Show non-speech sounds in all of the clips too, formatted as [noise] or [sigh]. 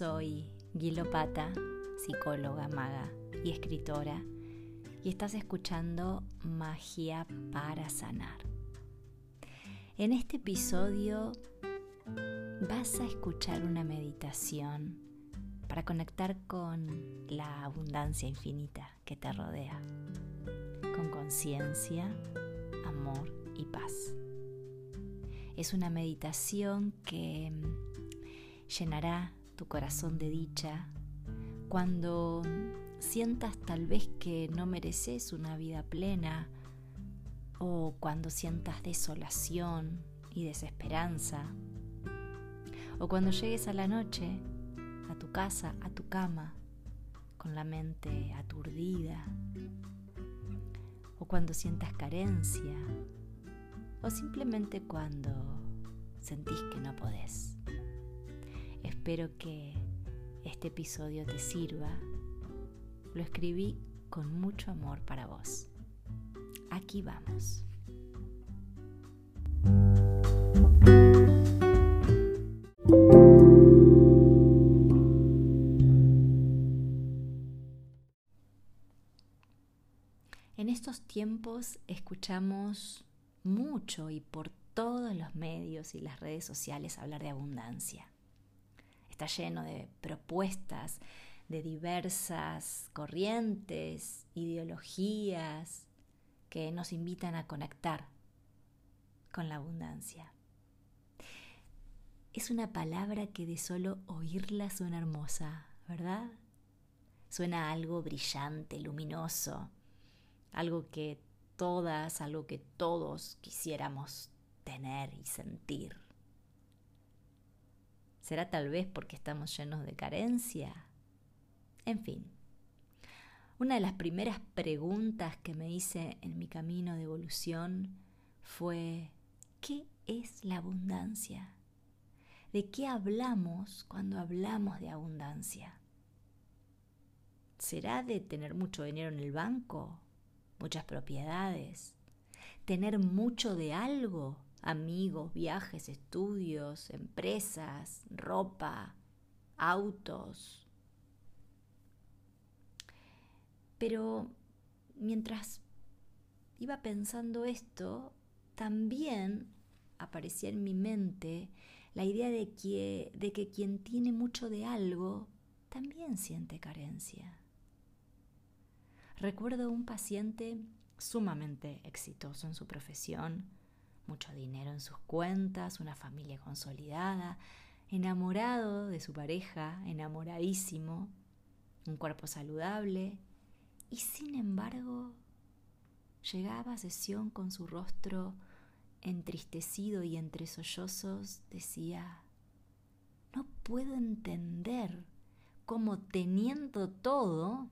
Soy Guilo Pata, psicóloga, maga y escritora, y estás escuchando Magia para Sanar. En este episodio vas a escuchar una meditación para conectar con la abundancia infinita que te rodea, con conciencia, amor y paz. Es una meditación que llenará tu corazón de dicha, cuando sientas tal vez que no mereces una vida plena o cuando sientas desolación y desesperanza, o cuando llegues a la noche, a tu casa, a tu cama, con la mente aturdida, o cuando sientas carencia, o simplemente cuando sentís que no podés. Espero que este episodio te sirva. Lo escribí con mucho amor para vos. Aquí vamos. En estos tiempos escuchamos mucho y por todos los medios y las redes sociales hablar de abundancia está lleno de propuestas de diversas corrientes, ideologías que nos invitan a conectar con la abundancia. Es una palabra que de solo oírla suena hermosa, ¿verdad? Suena algo brillante, luminoso, algo que todas, algo que todos quisiéramos tener y sentir. ¿Será tal vez porque estamos llenos de carencia? En fin, una de las primeras preguntas que me hice en mi camino de evolución fue, ¿qué es la abundancia? ¿De qué hablamos cuando hablamos de abundancia? ¿Será de tener mucho dinero en el banco? ¿Muchas propiedades? ¿Tener mucho de algo? Amigos, viajes, estudios, empresas, ropa, autos. Pero mientras iba pensando esto, también aparecía en mi mente la idea de que, de que quien tiene mucho de algo también siente carencia. Recuerdo un paciente sumamente exitoso en su profesión, mucho dinero en sus cuentas, una familia consolidada, enamorado de su pareja, enamoradísimo, un cuerpo saludable, y sin embargo llegaba a sesión con su rostro entristecido y entre sollozos, decía, no puedo entender cómo teniendo todo,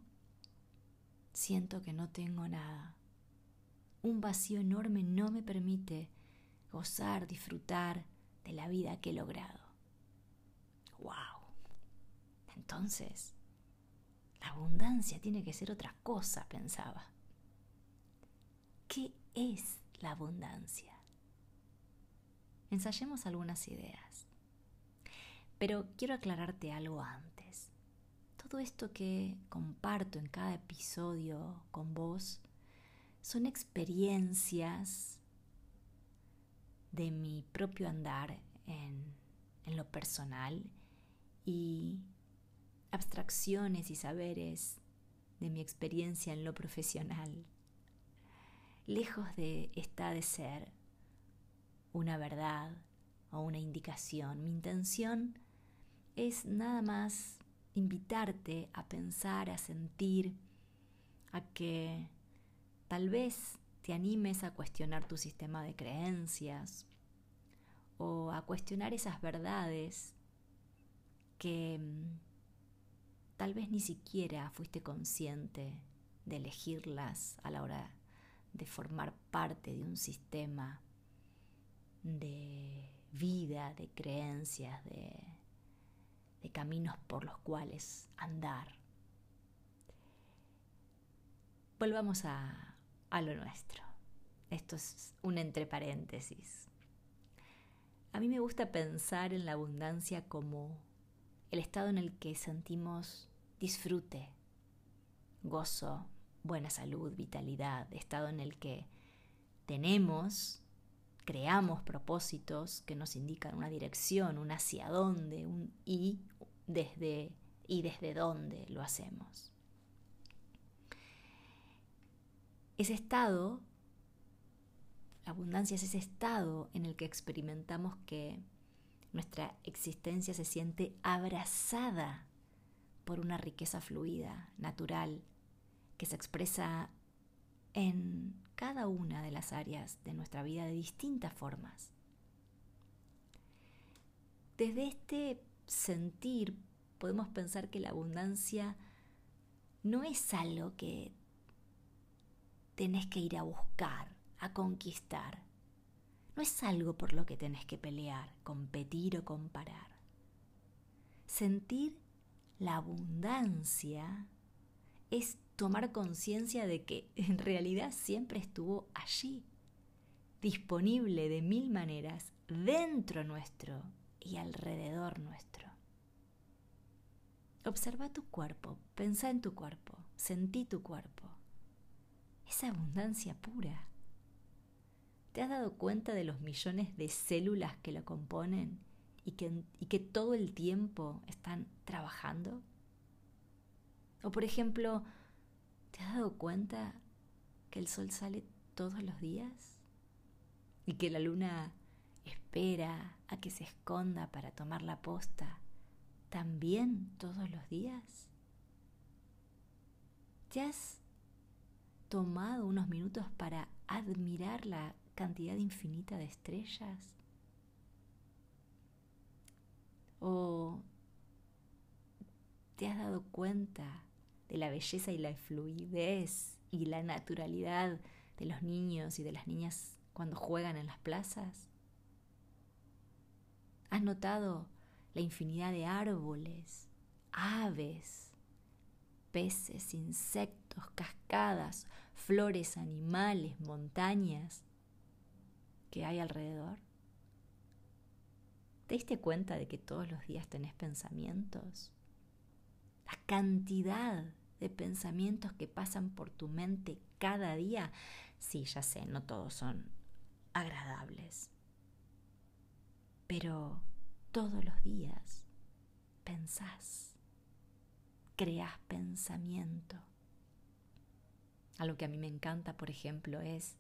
siento que no tengo nada. Un vacío enorme no me permite gozar, disfrutar de la vida que he logrado. ¡Wow! Entonces, la abundancia tiene que ser otra cosa, pensaba. ¿Qué es la abundancia? Ensayemos algunas ideas. Pero quiero aclararte algo antes. Todo esto que comparto en cada episodio con vos son experiencias de mi propio andar en, lo personal y abstracciones y saberes de mi experiencia en lo profesional. Lejos de esta de ser una verdad o una indicación, mi intención es nada más invitarte a pensar, a sentir, a que tal vez te animes a cuestionar tu sistema de creencias o a cuestionar esas verdades que mm, tal vez ni siquiera fuiste consciente de elegirlas a la hora de formar parte de un sistema de vida, de creencias, de, de caminos por los cuales andar. Volvamos a, a lo nuestro. Esto es un entre paréntesis. A mí me gusta pensar en la abundancia como el estado en el que sentimos disfrute, gozo, buena salud, vitalidad, estado en el que tenemos, creamos propósitos que nos indican una dirección, un hacia dónde, un y desde y desde dónde lo hacemos. Ese estado, la abundancia es ese estado en el que experimentamos que nuestra existencia se siente abrazada por una riqueza fluida, natural, que se expresa en cada una de las áreas de nuestra vida de distintas formas. Desde este sentir podemos pensar que la abundancia no es algo que tenés que ir a buscar, a conquistar. No es algo por lo que tenés que pelear, competir o comparar. Sentir la abundancia es tomar conciencia de que [laughs] en realidad siempre estuvo allí, disponible de mil maneras, dentro nuestro y alrededor nuestro. Observa tu cuerpo, pensa en tu cuerpo, sentí tu cuerpo. Es abundancia pura. ¿Te has dado cuenta de los millones de células que lo componen y que, todo el tiempo están trabajando? O por ejemplo, ¿te has dado cuenta que el sol sale todos los días? Y que la luna espera a que se esconda para tomar la posta también todos los días? ¿Te has tomado unos minutos para admirar la cantidad infinita de estrellas? ¿O te has dado cuenta de la belleza y la fluidez y la naturalidad de los niños y de las niñas cuando juegan en las plazas? ¿Has notado la infinidad de árboles, aves, peces, insectos, cascadas, flores, animales, montañas que hay alrededor? ¿Te diste cuenta de que todos los días tenés pensamientos? La cantidad de pensamientos que pasan por tu mente cada día. Sí, ya sé, no todos son agradables. Pero todos los días pensás, creas pensamiento. Algo que a mí me encanta, por ejemplo, es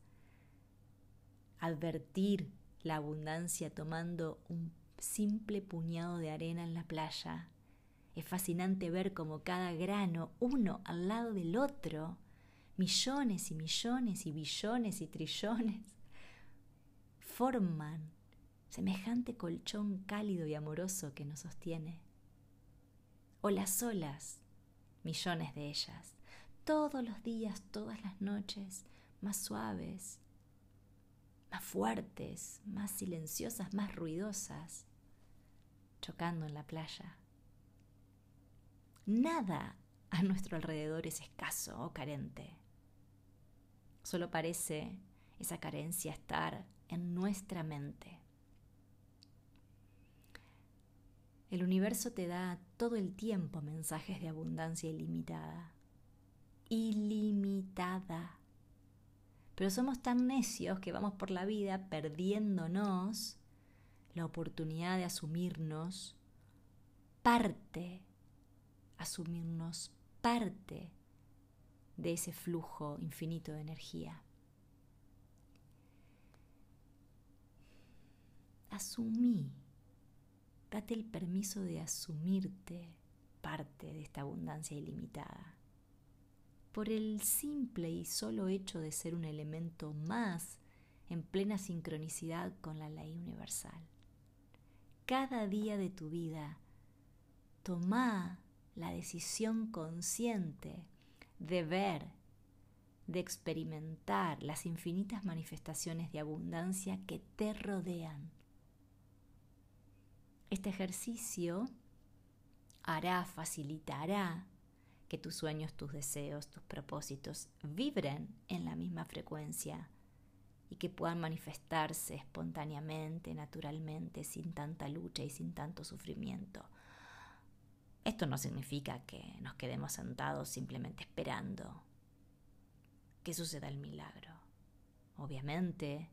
advertir la abundancia tomando un simple puñado de arena en la playa. Es fascinante ver cómo cada grano, uno al lado del otro, millones y millones y billones y trillones, [laughs] forman semejante colchón cálido y amoroso que nos sostiene. O las olas, millones de ellas, todos los días, todas las noches, más suaves, más fuertes, más silenciosas, más ruidosas, chocando en la playa. Nada a nuestro alrededor es escaso o carente. Solo parece esa carencia estar en nuestra mente. El universo te da todo el tiempo mensajes de abundancia ilimitada. Ilimitada. Pero somos tan necios que vamos por la vida perdiéndonos la oportunidad de asumirnos parte, asumirnos parte de ese flujo infinito de energía. Asumí date el permiso de asumirte parte de esta abundancia ilimitada. Por el simple y solo hecho de ser un elemento más en plena sincronicidad con la ley universal. Cada día de tu vida, toma la decisión consciente de ver, de experimentar las infinitas manifestaciones de abundancia que te rodean este ejercicio hará, facilitará que tus sueños, tus deseos, tus propósitos vibren en la misma frecuencia y que puedan manifestarse espontáneamente, naturalmente, sin tanta lucha y sin tanto sufrimiento. Esto no significa que nos quedemos sentados simplemente esperando que suceda el milagro. Obviamente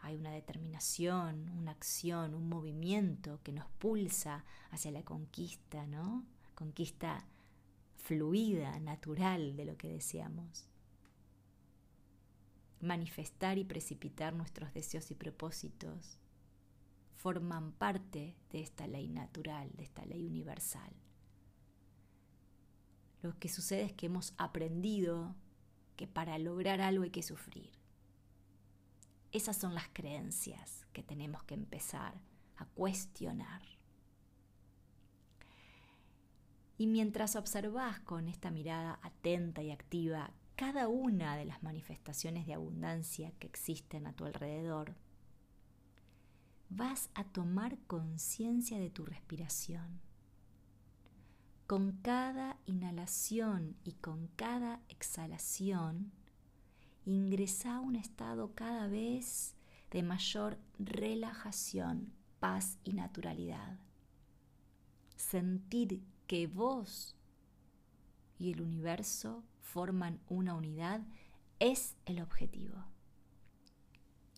hay una determinación, una acción, un movimiento que nos pulsa hacia la conquista, ¿no? Conquista fluida, natural de lo que deseamos. Manifestar y precipitar nuestros deseos y propósitos forman parte de esta ley natural, de esta ley universal. Lo que sucede es que hemos aprendido que para lograr algo hay que sufrir. Esas son las creencias que tenemos que empezar a cuestionar. Y mientras observas con esta mirada atenta y activa cada una de las manifestaciones de abundancia que existen a tu alrededor, vas a tomar conciencia de tu respiración. Con cada inhalación y con cada exhalación, ingresa a un estado cada vez de mayor relajación, paz y naturalidad. Sentir que vos y el universo forman una unidad es el objetivo.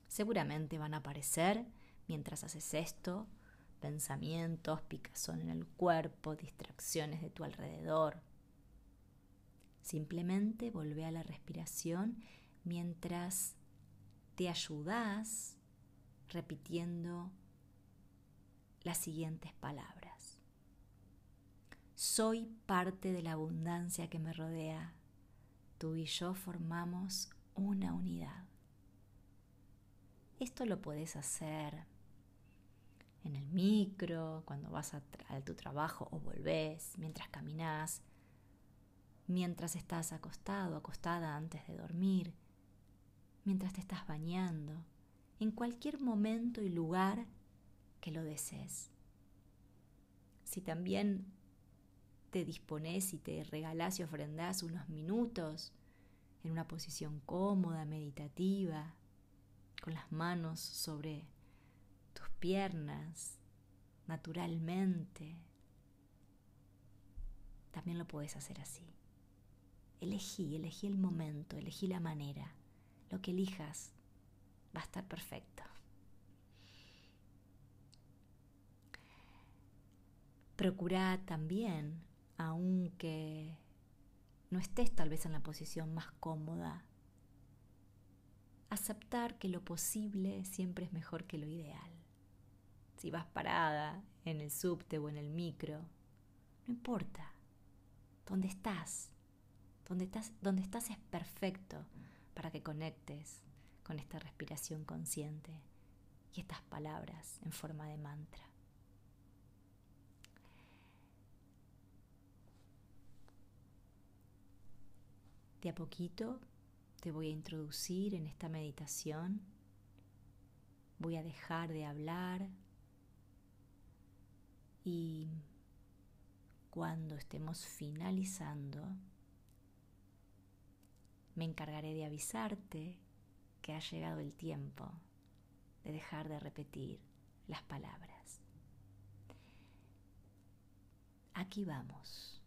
Seguramente van a aparecer mientras haces esto, pensamientos, picazón en el cuerpo, distracciones de tu alrededor. Simplemente volvé a la respiración mientras te ayudas repitiendo las siguientes palabras. Soy parte de la abundancia que me rodea. Tú y yo formamos una unidad. Esto lo puedes hacer en el micro, cuando vas a, tu trabajo o volvés, mientras caminas, mientras estás acostado, acostada antes de dormir, mientras te estás bañando, en cualquier momento y lugar que lo desees. Si también te dispones y te regalás y ofrendás unos minutos en una posición cómoda, meditativa, con las manos sobre tus piernas naturalmente. También lo puedes hacer así. Elegí, elegí el momento, elegí la manera. Lo que elijas va a estar perfecto. Procura también, aunque no estés tal vez en la posición más cómoda, aceptar que lo posible siempre es mejor que lo ideal si vas parada en el subte o en el micro, no importa. ¿Dónde estás? Donde estás, donde estás es perfecto para que conectes con esta respiración consciente y estas palabras en forma de mantra. De a poquito te voy a introducir en esta meditación. Voy a dejar de hablar, y cuando estemos finalizando, me encargaré de avisarte que ha llegado el tiempo de dejar de repetir las palabras. Aquí vamos.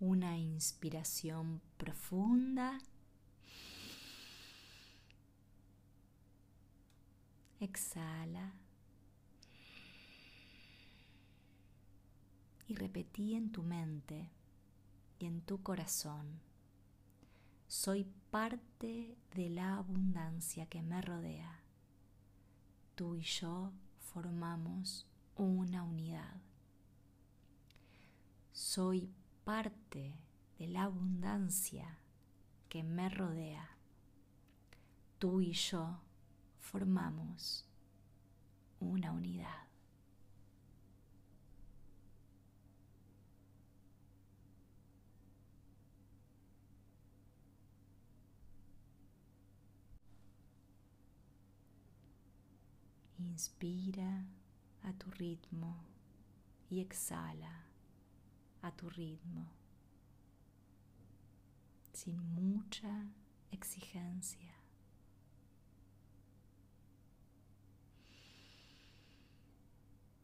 Una inspiración profunda. Exhala. y repetí en tu mente y en tu corazón, soy parte de la abundancia que me rodea. Tú y yo formamos una unidad. Soy parte de la abundancia que me rodea. Tú y yo formamos una unidad. Inspira a tu ritmo y exhala a tu ritmo, sin mucha exigencia.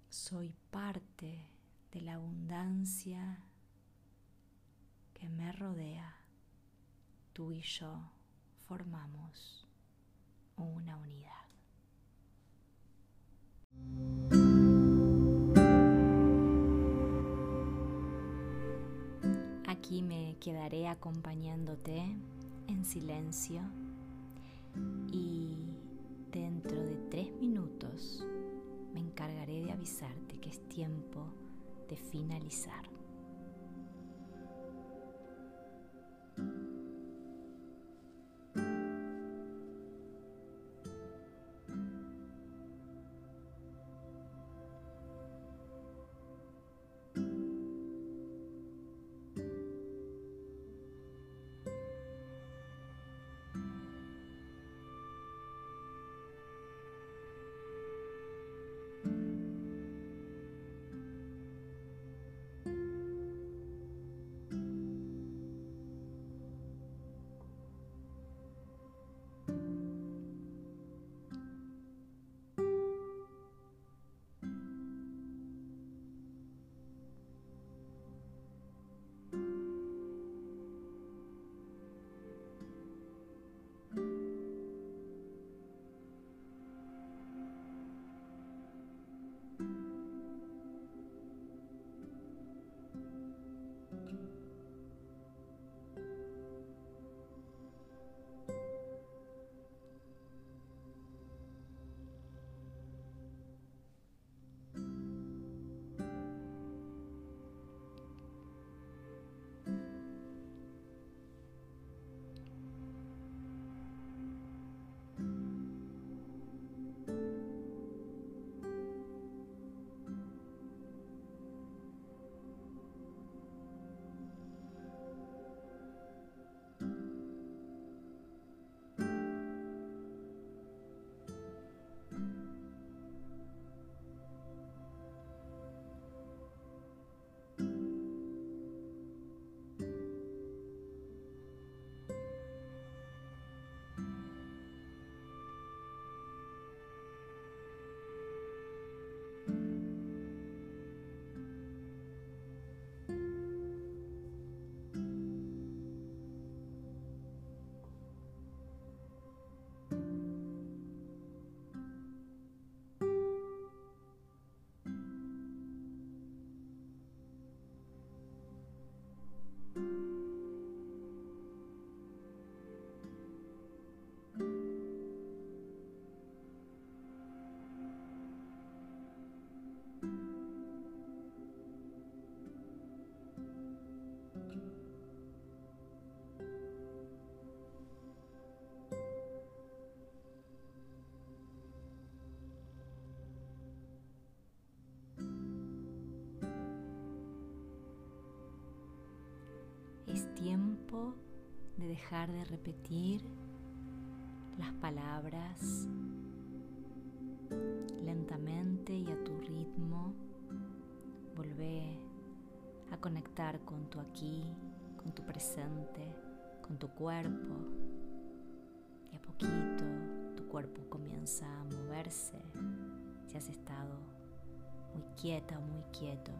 Soy parte de la abundancia que me rodea. Tú y yo formamos una Aquí me quedaré acompañándote en silencio y dentro de tres minutos me encargaré de avisarte que es tiempo de finalizar. Tiempo de dejar de repetir las palabras lentamente y a tu ritmo. Volvé a conectar con tu aquí, con tu presente, con tu cuerpo. Y a poquito tu cuerpo comienza a moverse si has estado muy quieta o muy quieto.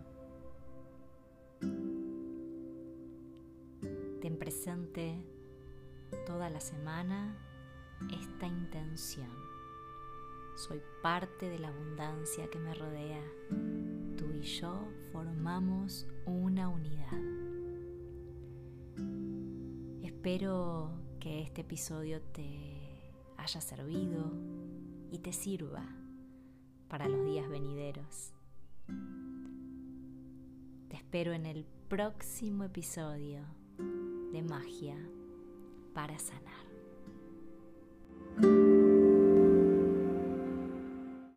Presente toda la semana esta intención. Soy parte de la abundancia que me rodea. Tú y yo formamos una unidad. Espero que este episodio te haya servido y te sirva para los días venideros. Te espero en el próximo episodio de magia para sanar.